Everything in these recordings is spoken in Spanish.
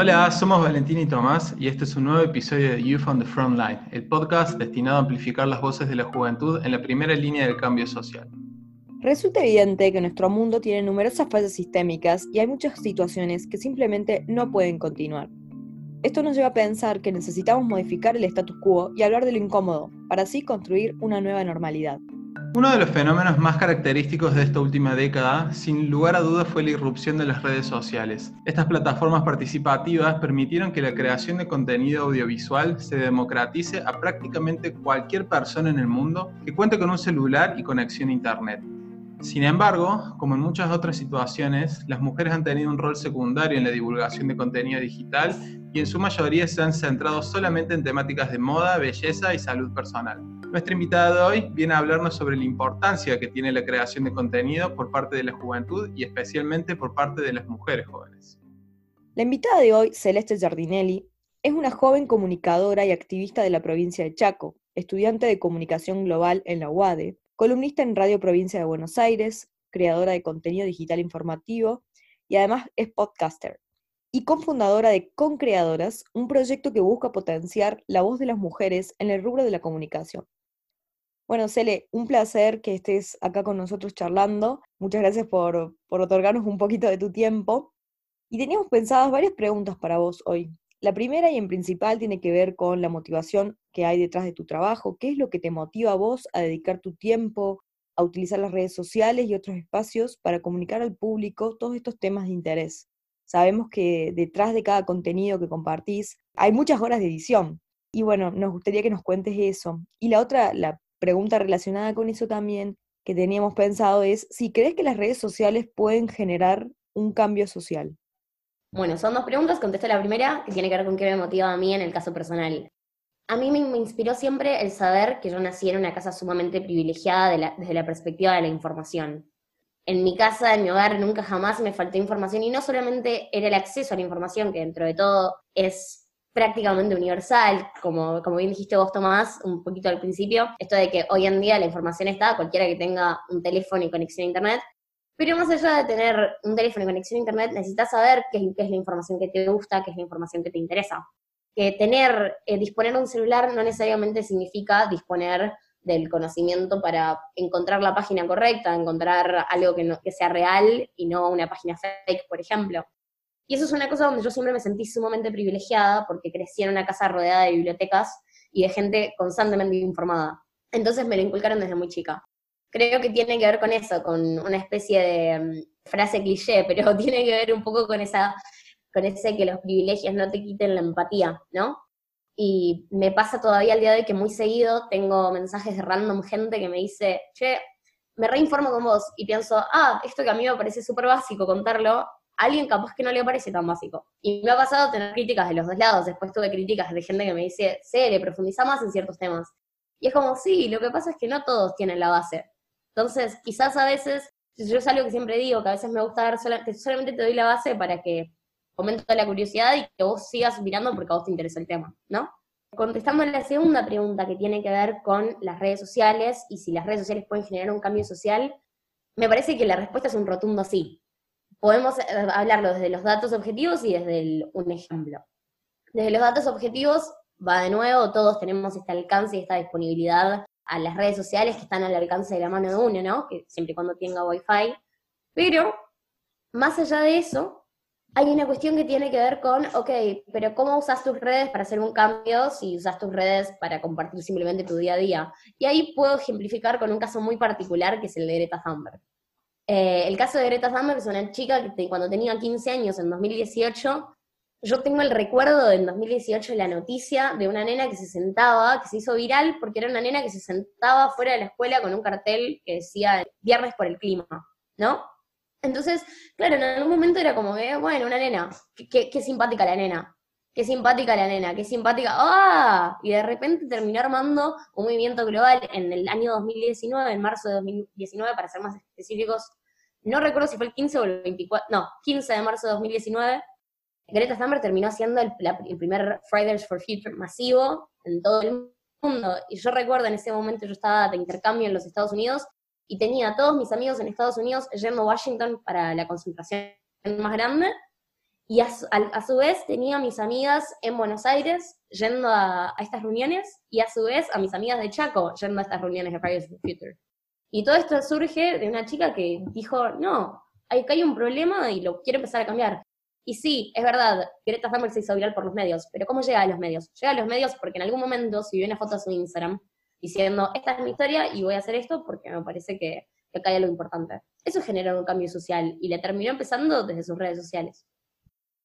Hola, somos Valentín y Tomás y este es un nuevo episodio de Youth on the Frontline, el podcast destinado a amplificar las voces de la juventud en la primera línea del cambio social. Resulta evidente que nuestro mundo tiene numerosas fallas sistémicas y hay muchas situaciones que simplemente no pueden continuar. Esto nos lleva a pensar que necesitamos modificar el status quo y hablar de lo incómodo, para así construir una nueva normalidad. Uno de los fenómenos más característicos de esta última década, sin lugar a dudas, fue la irrupción de las redes sociales. Estas plataformas participativas permitieron que la creación de contenido audiovisual se democratice a prácticamente cualquier persona en el mundo que cuente con un celular y conexión a Internet. Sin embargo, como en muchas otras situaciones, las mujeres han tenido un rol secundario en la divulgación de contenido digital y en su mayoría se han centrado solamente en temáticas de moda, belleza y salud personal. Nuestra invitada de hoy viene a hablarnos sobre la importancia que tiene la creación de contenido por parte de la juventud y especialmente por parte de las mujeres jóvenes. La invitada de hoy, Celeste Giardinelli, es una joven comunicadora y activista de la provincia de Chaco, estudiante de comunicación global en la UADE, columnista en Radio Provincia de Buenos Aires, creadora de contenido digital informativo y además es podcaster y cofundadora de Concreadoras, un proyecto que busca potenciar la voz de las mujeres en el rubro de la comunicación. Bueno, Cele, un placer que estés acá con nosotros charlando. Muchas gracias por, otorgarnos un poquito de tu tiempo. Y teníamos pensadas varias preguntas para vos hoy. La primera y en principal tiene que ver con la motivación que hay detrás de tu trabajo. ¿Qué es lo que te motiva a vos a dedicar tu tiempo, a utilizar las redes sociales y otros espacios para comunicar al público todos estos temas de interés? Sabemos que detrás de cada contenido que compartís hay muchas horas de edición. Y bueno, nos gustaría que nos cuentes eso. Y la otra, la pregunta relacionada con eso también que teníamos pensado es si crees que las redes sociales pueden generar un cambio social. Bueno, son dos preguntas. Contesto la primera, que tiene que ver con qué me motiva a mí en el caso personal. A mí me, inspiró siempre el saber que yo nací en una casa sumamente privilegiada desde la perspectiva de la información. En mi casa, en mi hogar, nunca jamás me faltó información y no solamente era el acceso a la información, que dentro de todo es prácticamente universal, como, como bien dijiste vos, Tomás, un poquito al principio, esto de que hoy en día la información está, cualquiera que tenga un teléfono y conexión a Internet, pero más allá de tener un teléfono y conexión a Internet, necesitas saber qué, es la información que te gusta, qué es la información que te interesa. Que tener, eh, disponer de un celular no necesariamente significa disponer del conocimiento para encontrar la página correcta, encontrar algo que, que sea real y no una página fake, por ejemplo. Y eso es una cosa donde yo siempre me sentí sumamente privilegiada porque crecí en una casa rodeada de bibliotecas y de gente constantemente informada. Entonces me lo inculcaron desde muy chica. Creo que tiene que ver con eso, con una especie de mm, frase cliché, pero tiene que ver un poco con esa con ese que los privilegios no te quiten la empatía, ¿no? Y me pasa todavía al día de hoy que muy seguido tengo mensajes de random gente que me dice, che, me reinformo con vos y pienso, ah, esto que a mí me parece súper básico contarlo, alguien capaz que no le parece tan básico. Y me ha pasado tener críticas de los dos lados. Después tuve críticas de gente que me dice, le profundiza más en ciertos temas. Y es como, sí, lo que pasa es que no todos tienen la base. Entonces, quizás a veces, yo es algo que siempre digo, que a veces me gusta dar, que solamente te doy la base para que fomente la curiosidad y que vos sigas mirando porque a vos te interesa el tema, ¿no? Contestando la segunda pregunta que tiene que ver con las redes sociales y si las redes sociales pueden generar un cambio social, me parece que la respuesta es un rotundo sí podemos eh, hablarlo desde los datos objetivos y desde un ejemplo. Desde los datos objetivos, va de nuevo, todos tenemos este alcance y esta disponibilidad a las redes sociales que están al alcance de la mano de uno, ¿no? Que siempre y cuando tenga Wi-Fi. Pero, más allá de eso, hay una cuestión que tiene que ver con, ok, pero ¿cómo usas tus redes para hacer un cambio si usas tus redes para compartir simplemente tu día a día? Y ahí puedo ejemplificar con un caso muy particular que es el de Greta Thunberg. Eh, el caso de Greta Thunberg es una chica que cuando tenía 15 años, en 2018, yo tengo el recuerdo de en 2018 la noticia de una nena que se sentaba, que se hizo viral porque era una nena que se sentaba fuera de la escuela con un cartel que decía Viernes por el clima, ¿no? Entonces, claro, en algún momento era como que, bueno, una nena, qué, qué simpática la nena, qué simpática la nena, qué simpática, ¡ah! Y de repente terminó armando un movimiento global en el año 2019, en marzo de 2019, para ser más específicos, no recuerdo si fue el 15 o el 24, no, 15 de marzo de 2019, Greta Thunberg terminó siendo el, primer Fridays for Future masivo en todo el mundo. Y yo recuerdo en ese momento yo estaba de intercambio en los Estados Unidos y tenía a todos mis amigos en Estados Unidos yendo a Washington para la concentración más grande. Y a su, vez tenía a mis amigas en Buenos Aires yendo a, estas reuniones y a su vez a mis amigas de Chaco yendo a estas reuniones de Fridays for Future. Y todo esto surge de una chica que dijo, no, hay, hay un problema y lo quiero empezar a cambiar. Y sí, es verdad, Greta Thunberg se hizo viral por los medios, pero ¿cómo llega a los medios? Llega a los medios porque en algún momento subió una foto a su Instagram diciendo, esta es mi historia y voy a hacer esto porque me parece que, que acá hay algo importante. Eso generó un cambio social y le terminó empezando desde sus redes sociales.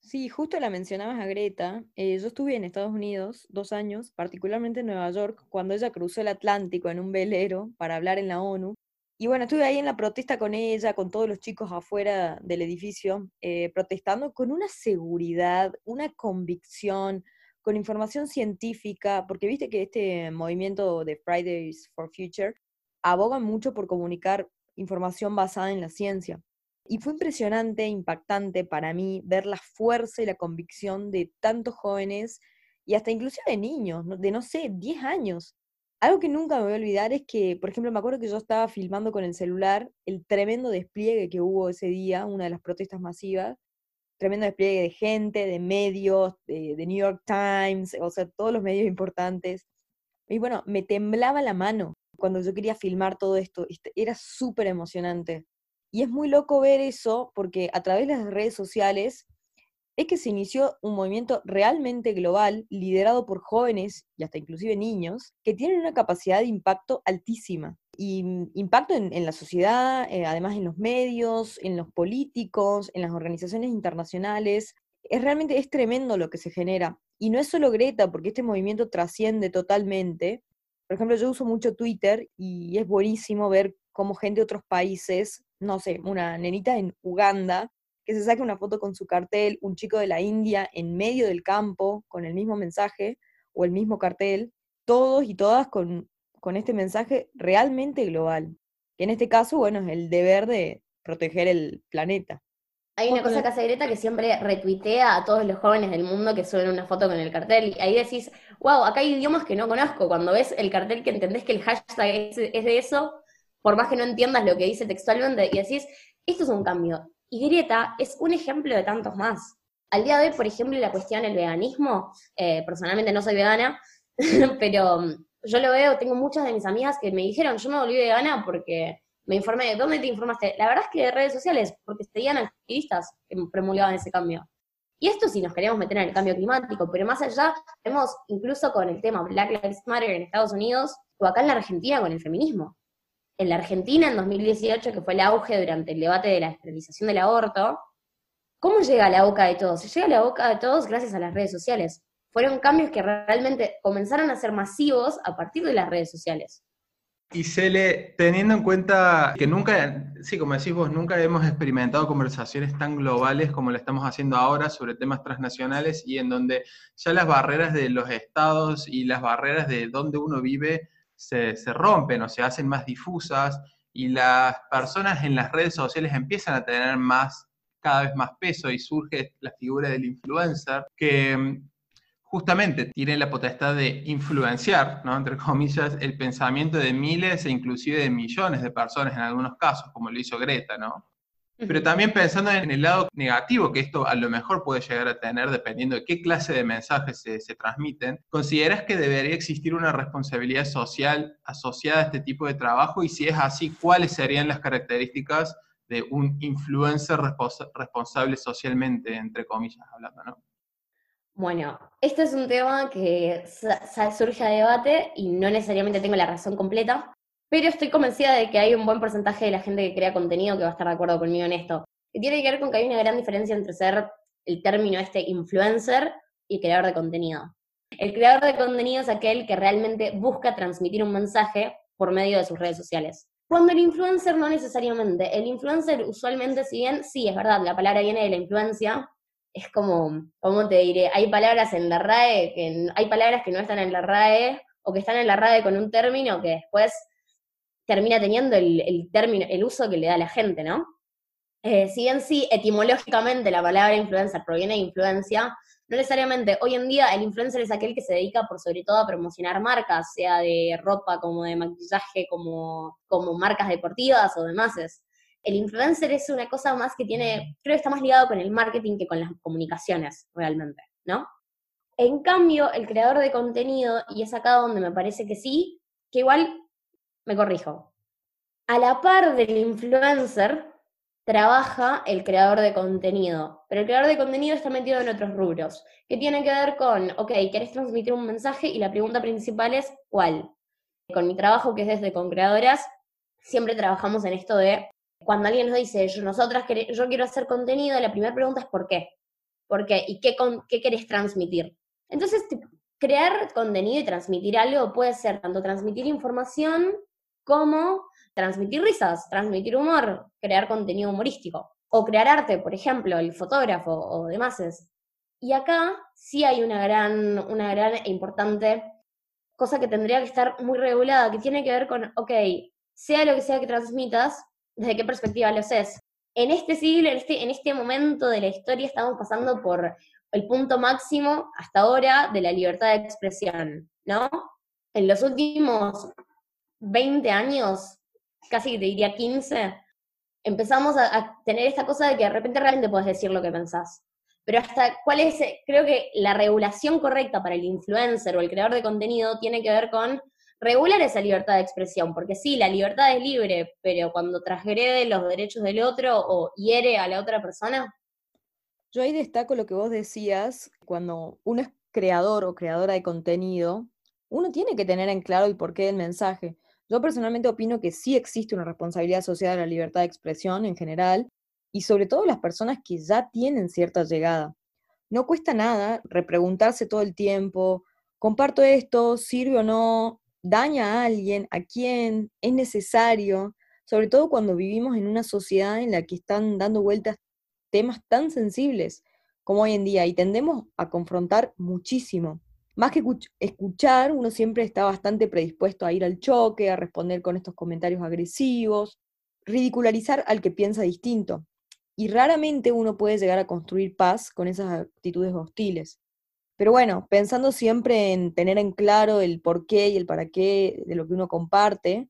Sí, justo la mencionabas a Greta. Eh, yo estuve en Estados Unidos dos años, particularmente en Nueva York, cuando ella cruzó el Atlántico en un velero para hablar en la ONU. Y bueno, estuve ahí en la protesta con ella, con todos los chicos afuera del edificio, eh, protestando con una seguridad, una convicción, con información científica, porque viste que este movimiento de Fridays for Future aboga mucho por comunicar información basada en la ciencia. Y fue impresionante, impactante para mí ver la fuerza y la convicción de tantos jóvenes y hasta inclusive de niños, de no sé, 10 años. Algo que nunca me voy a olvidar es que, por ejemplo, me acuerdo que yo estaba filmando con el celular el tremendo despliegue que hubo ese día, una de las protestas masivas, tremendo despliegue de gente, de medios, de, de New York Times, o sea, todos los medios importantes. Y bueno, me temblaba la mano cuando yo quería filmar todo esto, este, era súper emocionante. Y es muy loco ver eso porque a través de las redes sociales es que se inició un movimiento realmente global, liderado por jóvenes y hasta inclusive niños, que tienen una capacidad de impacto altísima. Y mm, impacto en, la sociedad, eh, además en los medios, en los políticos, en las organizaciones internacionales. Es realmente es tremendo lo que se genera. Y no es solo Greta, porque este movimiento trasciende totalmente. Por ejemplo, yo uso mucho Twitter y es buenísimo ver cómo gente de otros países no sé, una nenita en Uganda, que se saque una foto con su cartel, un chico de la India en medio del campo con el mismo mensaje o el mismo cartel, todos y todas con, con este mensaje realmente global, que en este caso, bueno, es el deber de proteger el planeta. Hay una cosa que hace Greta que siempre retuitea a todos los jóvenes del mundo que suben una foto con el cartel. Y ahí decís, wow, acá hay idiomas que no conozco. Cuando ves el cartel que entendés que el hashtag es de eso, por más que no entiendas lo que dice textualmente, y decís, esto es un cambio. Y Greta es un ejemplo de tantos más. Al día de hoy, por ejemplo, la cuestión del veganismo, eh, personalmente no soy vegana, pero mm, yo lo veo, tengo muchas de mis amigas que me dijeron, yo me volví vegana porque me informé, de ¿dónde te informaste? La verdad es que de redes sociales, porque seguían activistas que promulgaban ese cambio. Y esto si nos queremos meter en el cambio climático, pero más allá, vemos incluso con el tema Black Lives Matter en Estados Unidos o acá en la Argentina con el feminismo en la Argentina en 2018, que fue el auge durante el debate de la esterilización del aborto, ¿cómo llega a la boca de todos? Se llega a la boca de todos gracias a las redes sociales. Fueron cambios que realmente comenzaron a ser masivos a partir de las redes sociales. Y Cele, teniendo en cuenta que nunca, sí, como decís vos, nunca hemos experimentado conversaciones tan globales como lo estamos haciendo ahora sobre temas transnacionales y en donde ya las barreras de los estados y las barreras de donde uno vive se, rompen o se hacen más difusas y las personas en las redes sociales empiezan a tener más, cada vez más peso y surge la figura del influencer que mm, justamente tiene la potestad de influenciar, ¿no? entre comillas, el pensamiento de miles e inclusive de millones de personas en algunos casos, como lo hizo Greta, ¿no? Pero también pensando en el lado negativo que esto a lo mejor puede llegar a tener dependiendo de qué clase de mensajes se, transmiten, ¿consideras que debería existir una responsabilidad social asociada a este tipo de trabajo? Y si es así, ¿cuáles serían las características de un influencer responsable socialmente, entre comillas hablando, ¿no? Bueno, este es un tema que surge a debate y no necesariamente tengo la razón completa, pero estoy convencida de que hay un buen porcentaje de la gente que crea contenido que va a estar de acuerdo conmigo en esto. Que tiene que ver con que hay una gran diferencia entre ser el término este influencer y creador de contenido. El creador de contenido es aquel que realmente busca transmitir un mensaje por medio de sus redes sociales. Cuando el influencer no necesariamente. El influencer usualmente, si bien sí, es verdad, la palabra viene de la influencia, es como, ¿cómo te diré? Hay palabras en la RAE, que hay palabras que no están en la RAE o que están en la RAE con un término que después termina teniendo el, término, el uso que le da la gente, ¿no? Eh, si bien sí, etimológicamente la palabra influencer proviene de influencia, no necesariamente. Hoy en día el influencer es aquel que se dedica por sobre todo a promocionar marcas, sea de ropa como de maquillaje, como, como marcas deportivas o demás. el influencer es una cosa más que tiene, creo que está más ligado con el marketing que con las comunicaciones realmente, ¿no? En cambio, el creador de contenido, y es acá donde me parece que sí, que igual me corrijo. A la par del influencer, trabaja el creador de contenido, pero el creador de contenido está metido en otros rubros, que tiene que ver con, ok, querés transmitir un mensaje y la pregunta principal es, ¿cuál? Con mi trabajo, que es desde con creadoras, siempre trabajamos en esto de, cuando alguien nos dice, yo, nosotras yo quiero hacer contenido, la primera pregunta es ¿por qué? ¿Por qué? ¿Y qué, qué querés transmitir? Entonces, crear contenido y transmitir algo puede ser tanto transmitir información como transmitir risas, transmitir humor, crear contenido humorístico o crear arte, por ejemplo, el fotógrafo o demás. Y acá sí hay una gran, una gran e importante cosa que tendría que estar muy regulada, que tiene que ver con, ok, sea lo que sea que transmitas, desde qué perspectiva lo haces. En este siglo, en este, en este momento de la historia, estamos pasando por el punto máximo hasta ahora de la libertad de expresión, ¿no? En los últimos 20 años, casi te diría 15, empezamos a, tener esta cosa de que de repente realmente puedes decir lo que pensás. Pero hasta cuál es, creo que la regulación correcta para el influencer o el creador de contenido tiene que ver con regular esa libertad de expresión, porque sí, la libertad es libre, pero cuando transgrede los derechos del otro o hiere a la otra persona. Yo ahí destaco lo que vos decías, cuando uno es creador o creadora de contenido, uno tiene que tener en claro el porqué del mensaje. Yo personalmente opino que sí existe una responsabilidad asociada a la libertad de expresión en general y sobre todo las personas que ya tienen cierta llegada. No cuesta nada repreguntarse todo el tiempo, comparto esto, sirve o no, daña a alguien, a quién, es necesario, sobre todo cuando vivimos en una sociedad en la que están dando vueltas temas tan sensibles como hoy en día y tendemos a confrontar muchísimo más que escuchar, uno siempre está bastante predispuesto a ir al choque, a responder con estos comentarios agresivos, ridicularizar al que piensa distinto. Y raramente uno puede llegar a construir paz con esas actitudes hostiles. Pero bueno, pensando siempre en tener en claro el por qué y el para qué de lo que uno comparte,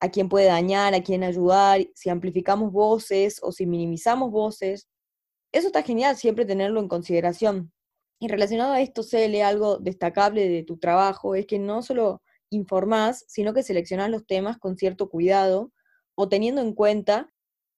a quién puede dañar, a quién ayudar, si amplificamos voces o si minimizamos voces, eso está genial siempre tenerlo en consideración. Y relacionado a esto, Cele, algo destacable de tu trabajo es que no solo informás, sino que seleccionás los temas con cierto cuidado o teniendo en cuenta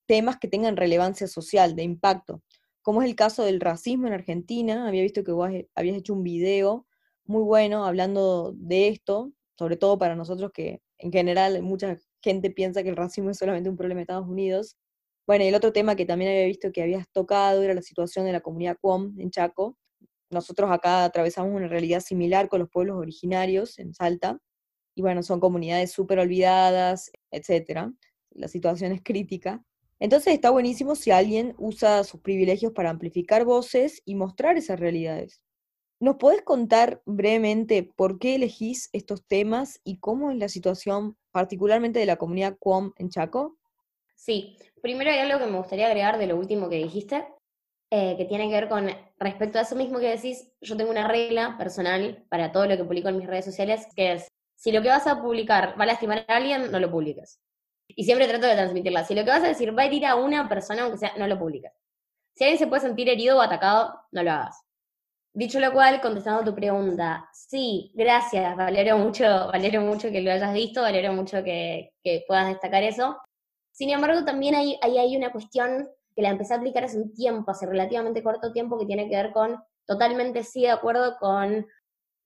temas que tengan relevancia social, de impacto, como es el caso del racismo en Argentina. Había visto que vos habías hecho un video muy bueno hablando de esto, sobre todo para nosotros que en general mucha gente piensa que el racismo es solamente un problema de Estados Unidos. Bueno, el otro tema que también había visto que habías tocado era la situación de la comunidad QOM en Chaco, nosotros acá atravesamos una realidad similar con los pueblos originarios en Salta, y bueno, son comunidades súper olvidadas, etcétera. La situación es crítica. Entonces está buenísimo si alguien usa sus privilegios para amplificar voces y mostrar esas realidades. ¿Nos podés contar brevemente por qué elegís estos temas y cómo es la situación particularmente de la comunidad QOM en Chaco? Sí, primero hay algo que me gustaría agregar de lo último que dijiste, eh, que tiene que ver con, respecto a eso mismo que decís, yo tengo una regla personal para todo lo que publico en mis redes sociales, que es, si lo que vas a publicar va a lastimar a alguien, no lo publiques. Y siempre trato de transmitirla. Si lo que vas a decir va a herir a una persona, aunque sea, no lo publiques. Si alguien se puede sentir herido o atacado, no lo hagas. Dicho lo cual, contestando tu pregunta, sí, gracias, valero mucho, mucho que lo hayas visto, valero mucho que, que puedas destacar eso. Sin embargo, también hay, hay, hay una cuestión que la empecé a aplicar hace un tiempo, hace relativamente corto tiempo, que tiene que ver con, totalmente sí de acuerdo con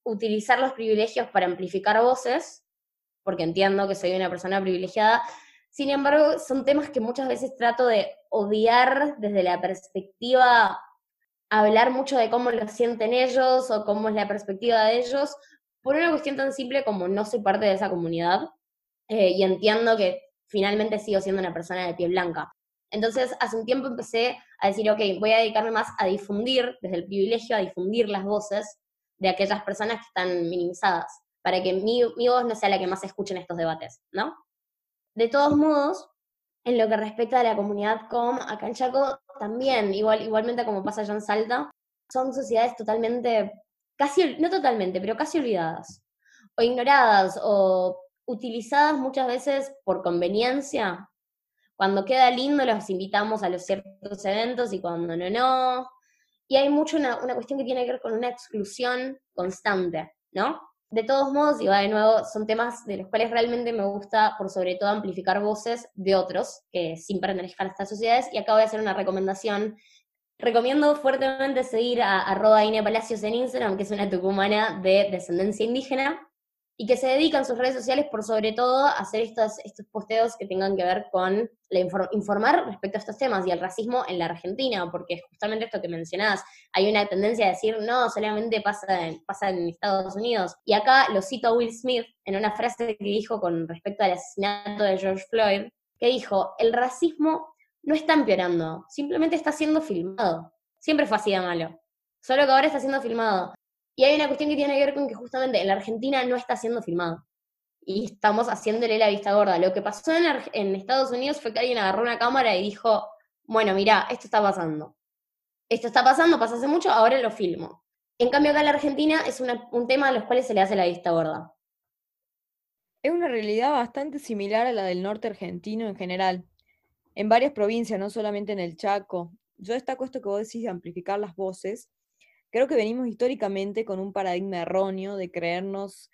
utilizar los privilegios para amplificar voces, porque entiendo que soy una persona privilegiada. Sin embargo, son temas que muchas veces trato de odiar desde la perspectiva, hablar mucho de cómo lo sienten ellos o cómo es la perspectiva de ellos, por una cuestión tan simple como no soy parte de esa comunidad eh, y entiendo que finalmente sigo siendo una persona de pie blanca. Entonces, hace un tiempo empecé a decir, ok, voy a dedicarme más a difundir, desde el privilegio, a difundir las voces de aquellas personas que están minimizadas, para que mi, voz no sea la que más se escuche en estos debates, ¿no? De todos modos, en lo que respecta a la comunidad com, acá en Chaco también, igual, igualmente como pasa allá en Salta, son sociedades totalmente, casi, no totalmente, pero casi olvidadas, o ignoradas, o utilizadas muchas veces por conveniencia Cuando queda lindo los invitamos a los ciertos eventos y cuando no, no. Y hay mucho una, una cuestión que tiene que ver con una exclusión constante, ¿no? De todos modos, y va de nuevo, son temas de los cuales realmente me gusta, por sobre todo, amplificar voces de otros que sin pertenezcan a estas sociedades. Y acá voy a hacer una recomendación. Recomiendo fuertemente seguir a arroba Ine Palacios en Instagram, que es una tucumana de descendencia indígena, y que se dedican sus redes sociales por sobre todo a hacer estos, estos posteos que tengan que ver con la informar respecto a estos temas y el racismo en la Argentina, porque justamente esto que mencionás, hay una tendencia a decir, no, solamente pasa en, pasa en Estados Unidos. Y acá lo cito a Will Smith en una frase que dijo con respecto al asesinato de George Floyd, que dijo, el racismo no está empeorando, simplemente está siendo filmado. Siempre fue así de malo. Solo que ahora está siendo filmado. Y hay una cuestión que tiene que ver con que justamente en la Argentina no está siendo filmado. Y estamos haciéndole la vista gorda. Lo que pasó en, Estados Unidos fue que alguien agarró una cámara y dijo, bueno, mira, esto está pasando. Esto está pasando, pasó hace mucho, ahora lo filmo. En cambio, acá en la Argentina es un tema a los cuales se le hace la vista gorda. Es una realidad bastante similar a la del norte argentino en general. En varias provincias, no solamente en el Chaco. Yo destaco esto que vos decís de amplificar las voces, Creo que venimos históricamente con un paradigma erróneo de creernos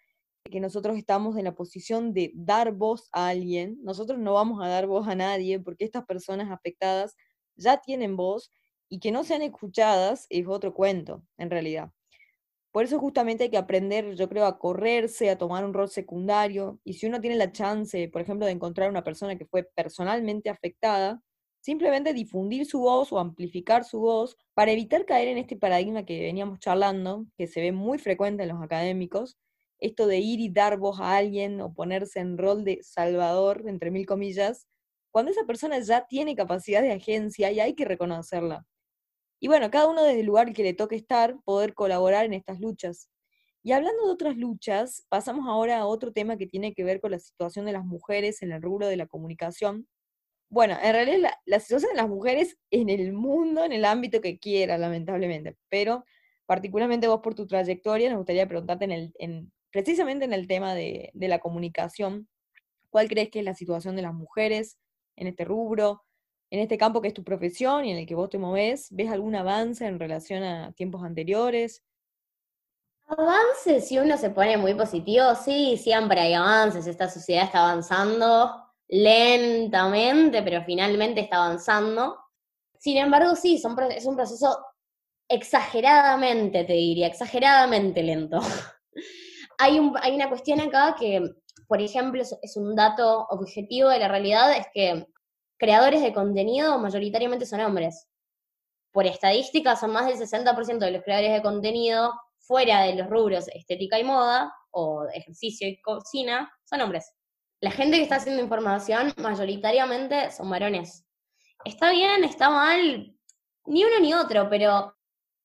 que nosotros estamos en la posición de dar voz a alguien. Nosotros no vamos a dar voz a nadie porque estas personas afectadas ya tienen voz y que no sean escuchadas es otro cuento, en realidad. Por eso justamente hay que aprender, yo creo, a correrse, a tomar un rol secundario. Y si uno tiene la chance, por ejemplo, de encontrar una persona que fue personalmente afectada, simplemente difundir su voz o amplificar su voz para evitar caer en este paradigma que veníamos charlando, que se ve muy frecuente en los académicos, esto de ir y dar voz a alguien o ponerse en rol de salvador, entre mil comillas, cuando esa persona ya tiene capacidad de agencia y hay que reconocerla. Y bueno, cada uno desde el lugar que le toque estar, poder colaborar en estas luchas. Y hablando de otras luchas, pasamos ahora a otro tema que tiene que ver con la situación de las mujeres en el rubro de la comunicación, bueno, en realidad la, situación de las mujeres en el mundo, en el ámbito que quiera, lamentablemente, pero particularmente vos por tu trayectoria, nos gustaría preguntarte en el, en, precisamente en el tema de, de la comunicación, ¿cuál crees que es la situación de las mujeres en este rubro, en este campo que es tu profesión y en el que vos te moves? ¿Ves algún avance en relación a tiempos anteriores? Avances, si uno se pone muy positivo, sí, siempre hay avances, esta sociedad está avanzando, lentamente, pero finalmente está avanzando. Sin embargo, sí, es un proceso exageradamente, te diría, exageradamente lento. hay, hay una cuestión acá que, por ejemplo, es un dato objetivo de la realidad, es que creadores de contenido mayoritariamente son hombres. Por estadística, son más del 60% de los creadores de contenido fuera de los rubros estética y moda, o ejercicio y cocina, son hombres la gente que está haciendo información mayoritariamente son varones. Está bien, está mal, ni uno ni otro, pero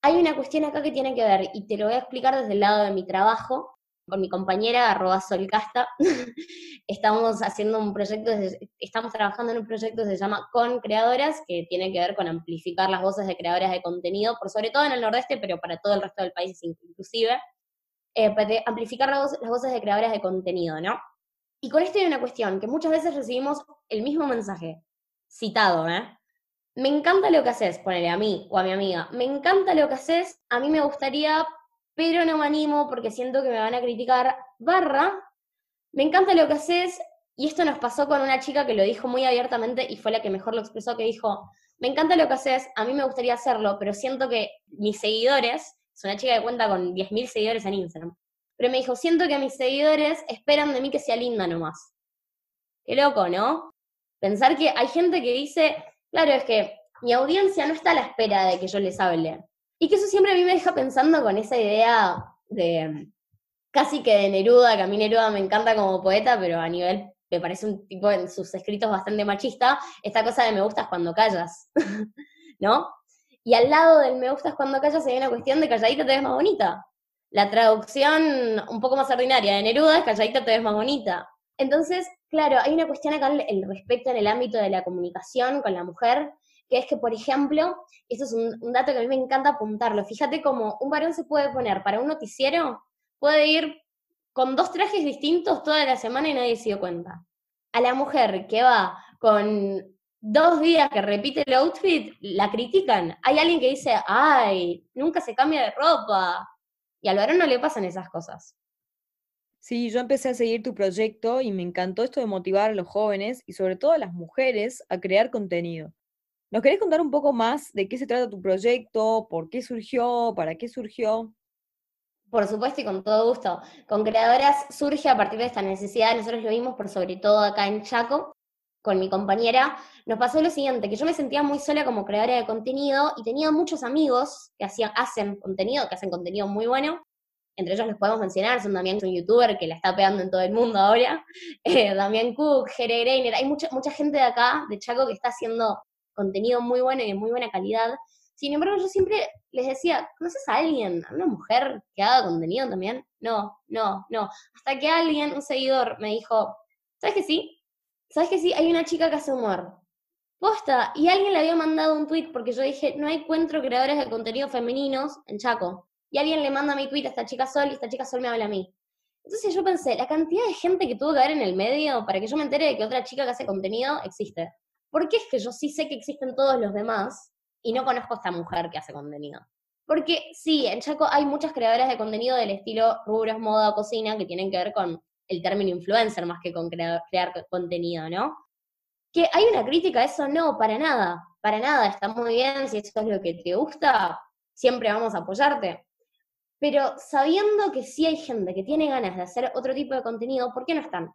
hay una cuestión acá que tiene que ver, y te lo voy a explicar desde el lado de mi trabajo, con mi compañera arroba solcasta, estamos haciendo un proyecto, estamos trabajando en un proyecto que se llama Con Creadoras, que tiene que ver con amplificar las voces de creadoras de contenido, por sobre todo en el nordeste, pero para todo el resto del país inclusive, eh, amplificar las voces de creadoras de contenido, ¿no? Y con esto hay una cuestión, que muchas veces recibimos el mismo mensaje, citado, ¿eh? Me encanta lo que haces, ponele a mí o a mi amiga, me encanta lo que haces, a mí me gustaría, pero no me animo porque siento que me van a criticar, barra, me encanta lo que haces, y esto nos pasó con una chica que lo dijo muy abiertamente y fue la que mejor lo expresó, que dijo, me encanta lo que haces, a mí me gustaría hacerlo, pero siento que mis seguidores, es una chica que cuenta con 10.000 seguidores en Instagram, pero me dijo, siento que mis seguidores esperan de mí que sea linda nomás. Qué loco, ¿no? Pensar que hay gente que dice, claro, es que mi audiencia no está a la espera de que yo les hable. Y que eso siempre a mí me deja pensando con esa idea de casi que de Neruda, que a mí Neruda me encanta como poeta, pero a nivel, me parece un tipo en sus escritos bastante machista, esta cosa de me gustas cuando callas, ¿no? Y al lado del me gustas cuando callas hay una cuestión de calladita te ves más bonita. La traducción un poco más ordinaria de Neruda es calladita te ves más bonita. Entonces, claro, hay una cuestión acá el respecto en el ámbito de la comunicación con la mujer, que es que, por ejemplo, esto es un, dato que a mí me encanta apuntarlo. Fíjate cómo un varón se puede poner para un noticiero, puede ir con dos trajes distintos toda la semana y nadie se dio cuenta. A la mujer que va con dos días que repite el outfit, la critican. Hay alguien que dice, ay, nunca se cambia de ropa. Y al varón no le pasan esas cosas. Sí, yo empecé a seguir tu proyecto y me encantó esto de motivar a los jóvenes y sobre todo a las mujeres a crear contenido. ¿Nos querés contar un poco más de qué se trata tu proyecto, por qué surgió, para qué surgió? Por supuesto y con todo gusto. Con Creadoras surge a partir de esta necesidad, nosotros lo vimos por sobre todo acá en Chaco, con mi compañera, nos pasó lo siguiente, que yo me sentía muy sola como creadora de contenido y tenía muchos amigos que hacían, hacen contenido, que hacen contenido muy bueno, entre ellos les podemos mencionar, son Damián, un youtuber que la está pegando en todo el mundo ahora, eh, Damián Cook, Jere Greiner, hay mucha, mucha gente de acá, de Chaco, que está haciendo contenido muy bueno y de muy buena calidad. Sin embargo, yo siempre les decía, ¿conoces a alguien, a una mujer que haga contenido también? No, no, no. Hasta que alguien, un seguidor, me dijo, ¿sabes que sí? ¿Sabes que sí? Hay una chica que hace humor. Posta. Y alguien le había mandado un tweet porque yo dije, no encuentro creadores de contenido femeninos en Chaco y alguien le manda mi tweet a esta chica Sol y esta chica Sol me habla a mí. Entonces yo pensé, la cantidad de gente que tuvo que haber en el medio para que yo me entere de que otra chica que hace contenido existe. ¿Por qué es que yo sí sé que existen todos los demás y no conozco a esta mujer que hace contenido? Porque sí, en Chaco hay muchas creadoras de contenido del estilo rubros, moda, cocina, que tienen que ver con el término influencer más que con crear, crear contenido, ¿no? Que hay una crítica a eso, no, para nada, para nada, está muy bien, si eso es lo que te gusta, siempre vamos a apoyarte. Pero sabiendo que sí hay gente que tiene ganas de hacer otro tipo de contenido, ¿por qué no están?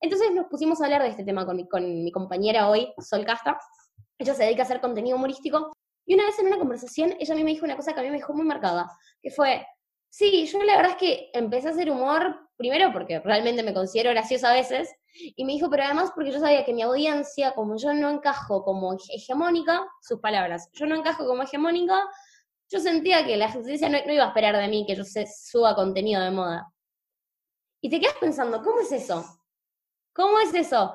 Entonces nos pusimos a hablar de este tema con mi, con mi compañera hoy, Sol Casta. Ella se dedica a hacer contenido humorístico. Y una vez en una conversación, ella a mí me dijo una cosa que a mí me dejó muy marcada, que fue, sí, yo la verdad es que empecé a hacer humor, primero porque realmente me considero graciosa a veces, y me dijo, pero además porque yo sabía que mi audiencia, como yo no encajo como hegemónica, sus palabras, yo no encajo como hegemónica, yo sentía que la justicia no, iba a esperar de mí que yo suba contenido de moda. Y te quedas pensando, ¿cómo es eso? ¿Cómo es eso?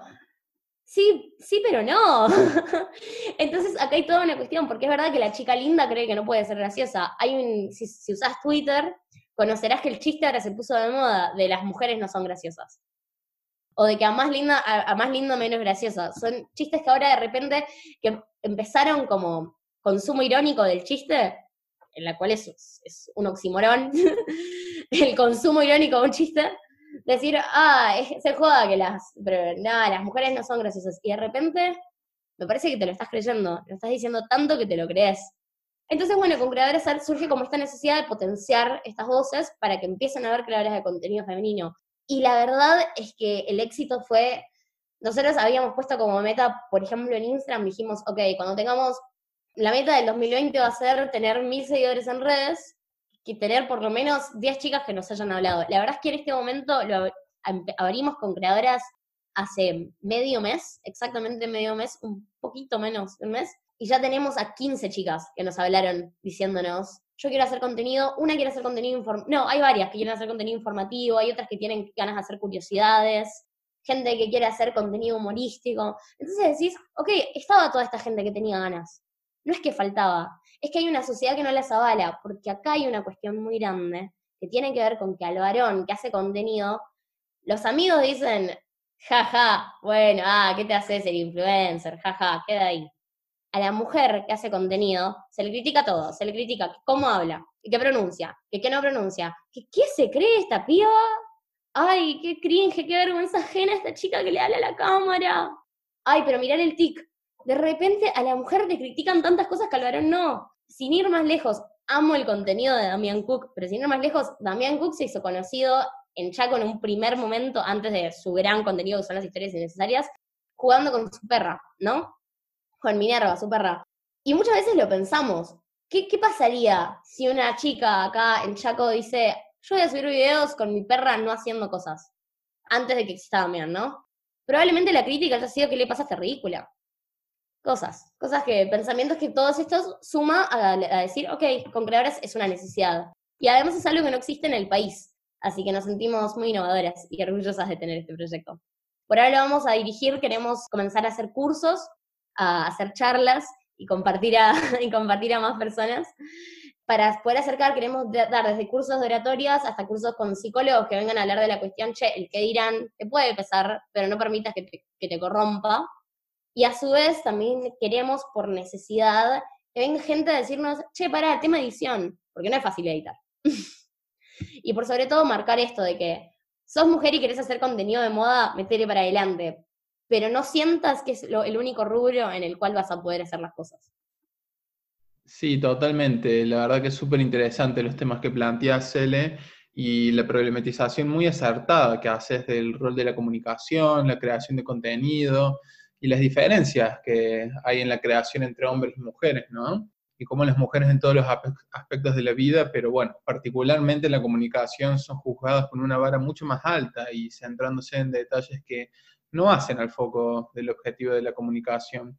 Sí, sí, pero no. Entonces acá hay toda una cuestión, porque es verdad que la chica linda cree que no puede ser graciosa. Hay un, si, si usas Twitter, conocerás que el chiste ahora se puso de moda de las mujeres no son graciosas. O de que a más linda, a, más lindo menos graciosa. Son chistes que ahora de repente que empezaron como consumo irónico del chiste, en la cual es, es un oximorón, el consumo irónico de un chiste, decir, ah, se joda que las, pero nada, las mujeres no son graciosas. Y de repente, me parece que te lo estás creyendo, lo estás diciendo tanto que te lo crees. Entonces, bueno, con Creadores surge como esta necesidad de potenciar estas voces para que empiecen a haber creadores de contenido femenino. Y la verdad es que el éxito fue, nosotros habíamos puesto como meta, por ejemplo, en Instagram, dijimos, ok, cuando tengamos la meta del 2020 va a ser tener mil seguidores en redes y tener por lo menos 10 chicas que nos hayan hablado. La verdad es que en este momento lo abrimos con creadoras hace medio mes, exactamente medio mes, un poquito menos de un mes, y ya tenemos a 15 chicas que nos hablaron diciéndonos, yo quiero hacer contenido, una quiere hacer contenido informativo, no, hay varias que quieren hacer contenido informativo, hay otras que tienen ganas de hacer curiosidades, gente que quiere hacer contenido humorístico. Entonces decís, ok, estaba toda esta gente que tenía ganas no es que faltaba, es que hay una sociedad que no las avala, porque acá hay una cuestión muy grande que tiene que ver con que al varón que hace contenido, los amigos dicen, jaja, bueno, ah, ¿qué te haces el influencer? Jaja, queda ahí. A la mujer que hace contenido se le critica todo, se le critica cómo habla, qué pronuncia, que qué no pronuncia, que qué se cree esta piba, ay, qué cringe, qué vergüenza ajena esta chica que le habla a la cámara, ay, pero mirar el tic, de repente a la mujer le critican tantas cosas que al varón no. Sin ir más lejos, amo el contenido de Damián Cook, pero sin ir más lejos, Damián Cook se hizo conocido en Chaco en un primer momento, antes de su gran contenido que son las historias innecesarias, jugando con su perra, ¿no? Con Minerva, su perra. Y muchas veces lo pensamos. ¿Qué, ¿Qué pasaría si una chica acá en Chaco dice, yo voy a subir videos con mi perra no haciendo cosas? Antes de que exista Damián, ¿no? Probablemente la crítica haya sido que le pasaste ridícula cosas, cosas que, pensamientos que todos estos suma a, decir, ok, con creadores es una necesidad. Y además es algo que no existe en el país, así que nos sentimos muy innovadoras y orgullosas de tener este proyecto. Por ahora lo vamos a dirigir, queremos comenzar a hacer cursos, a hacer charlas y compartir a, y compartir a más personas. Para poder acercar, queremos dar desde cursos de oratorias hasta cursos con psicólogos que vengan a hablar de la cuestión, che, el que dirán, te puede pesar, pero no permitas que te, que te corrompa, Y a su vez también queremos por necesidad que venga gente a decirnos, che, para, el tema edición, porque no es fácil editar. y por sobre todo marcar esto de que sos mujer y querés hacer contenido de moda, metele para adelante, pero no sientas que es el único rubro en el cual vas a poder hacer las cosas. Sí, totalmente. La verdad que es súper interesante los temas que planteas, Cele, y la problematización muy acertada que haces del rol de la comunicación, la creación de contenido y las diferencias que hay en la creación entre hombres y mujeres, ¿no? Y cómo las mujeres en todos los aspectos de la vida, pero bueno, particularmente en la comunicación son juzgadas con una vara mucho más alta y centrándose en detalles que no hacen al foco del objetivo de la comunicación.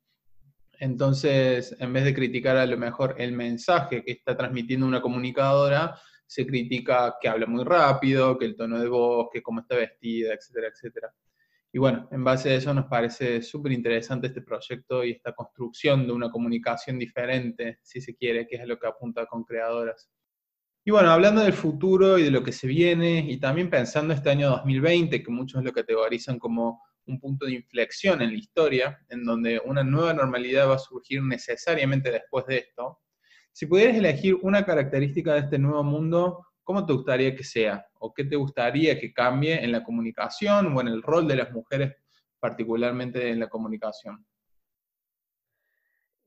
Entonces, en vez de criticar a lo mejor el mensaje que está transmitiendo una comunicadora, se critica que habla muy rápido, que el tono de voz, que cómo está vestida, etcétera, etcétera. Y bueno, en base a eso nos parece súper interesante este proyecto y esta construcción de una comunicación diferente, si se quiere, que es lo que apunta con creadoras. Y bueno, hablando del futuro y de lo que se viene, y también pensando este año 2020, que muchos lo categorizan como un punto de inflexión en la historia, en donde una nueva normalidad va a surgir necesariamente después de esto. Si pudieras elegir una característica de este nuevo mundo, ¿cómo te gustaría que sea? ¿O qué te gustaría que cambie en la comunicación o en el rol de las mujeres, particularmente en la comunicación?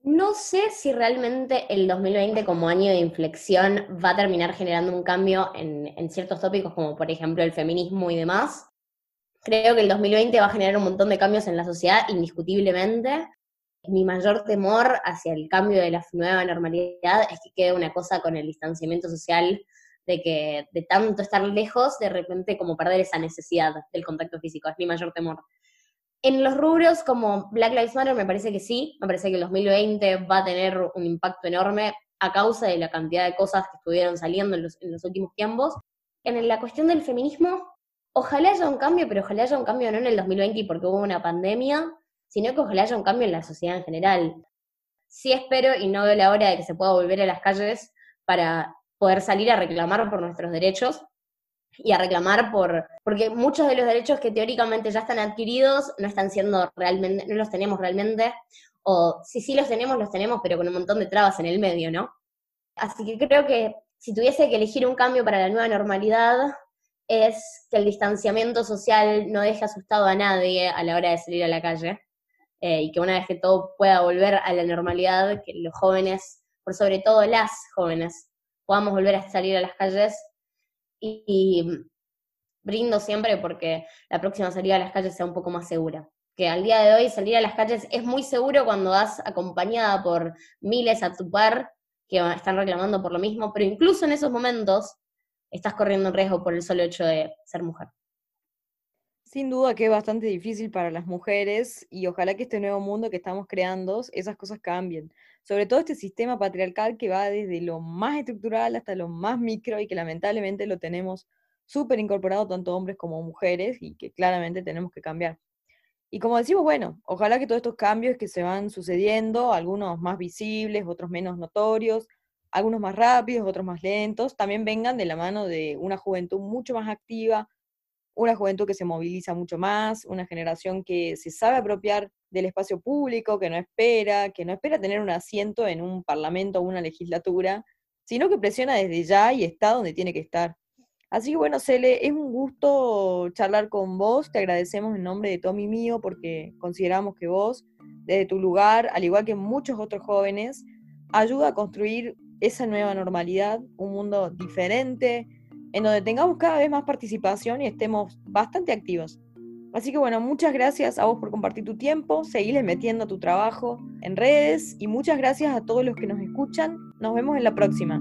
No sé si realmente el 2020 como año de inflexión va a terminar generando un cambio en, en, ciertos tópicos como por ejemplo el feminismo y demás, Creo que el 2020 va a generar un montón de cambios en la sociedad, indiscutiblemente. Mi mayor temor hacia el cambio de la nueva normalidad es que quede una cosa con el distanciamiento social, de que de tanto estar lejos, de repente como perder esa necesidad del contacto físico. Es mi mayor temor. En los rubros como Black Lives Matter me parece que sí, me parece que el 2020 va a tener un impacto enorme a causa de la cantidad de cosas que estuvieron saliendo en los, en los últimos tiempos. En la cuestión del feminismo, ojalá haya un cambio, pero ojalá haya un cambio no en el 2020 porque hubo una pandemia, sino que ojalá haya un cambio en la sociedad en general. Sí espero y no veo la hora de que se pueda volver a las calles para poder salir a reclamar por nuestros derechos y a reclamar por, porque muchos de los derechos que teóricamente ya están adquiridos no están siendo realmente, no los tenemos realmente, o si sí los tenemos, los tenemos, pero con un montón de trabas en el medio, ¿no? Así que creo que si tuviese que elegir un cambio para la nueva normalidad, es que el distanciamiento social no deje asustado a nadie a la hora de salir a la calle eh, y que una vez que todo pueda volver a la normalidad, que los jóvenes, por sobre todo las jóvenes, podamos volver a salir a las calles y, brindo siempre porque la próxima salida a las calles sea un poco más segura. Que al día de hoy salir a las calles es muy seguro cuando vas acompañada por miles a tu par que están reclamando por lo mismo, pero incluso en esos momentos estás corriendo un riesgo por el solo hecho de ser mujer. Sin duda que es bastante difícil para las mujeres y ojalá que este nuevo mundo que estamos creando, esas cosas cambien. Sobre todo este sistema patriarcal que va desde lo más estructural hasta lo más micro y que lamentablemente lo tenemos súper incorporado tanto hombres como mujeres y que claramente tenemos que cambiar. Y como decimos, bueno, ojalá que todos estos cambios que se van sucediendo, algunos más visibles, otros menos notorios, algunos más rápidos, otros más lentos, también vengan de la mano de una juventud mucho más activa, una juventud que se moviliza mucho más, una generación que se sabe apropiar del espacio público, que no espera, que no espera tener un asiento en un parlamento o una legislatura, sino que presiona desde ya y está donde tiene que estar. Así que bueno, Cele, es un gusto charlar con vos, te agradecemos en nombre de Tommy mío porque consideramos que vos, desde tu lugar, al igual que muchos otros jóvenes, ayuda a construir esa nueva normalidad, un mundo diferente, en donde tengamos cada vez más participación y estemos bastante activos. Así que bueno, muchas gracias a vos por compartir tu tiempo, seguirle metiendo tu trabajo en redes y muchas gracias a todos los que nos escuchan. Nos vemos en la próxima.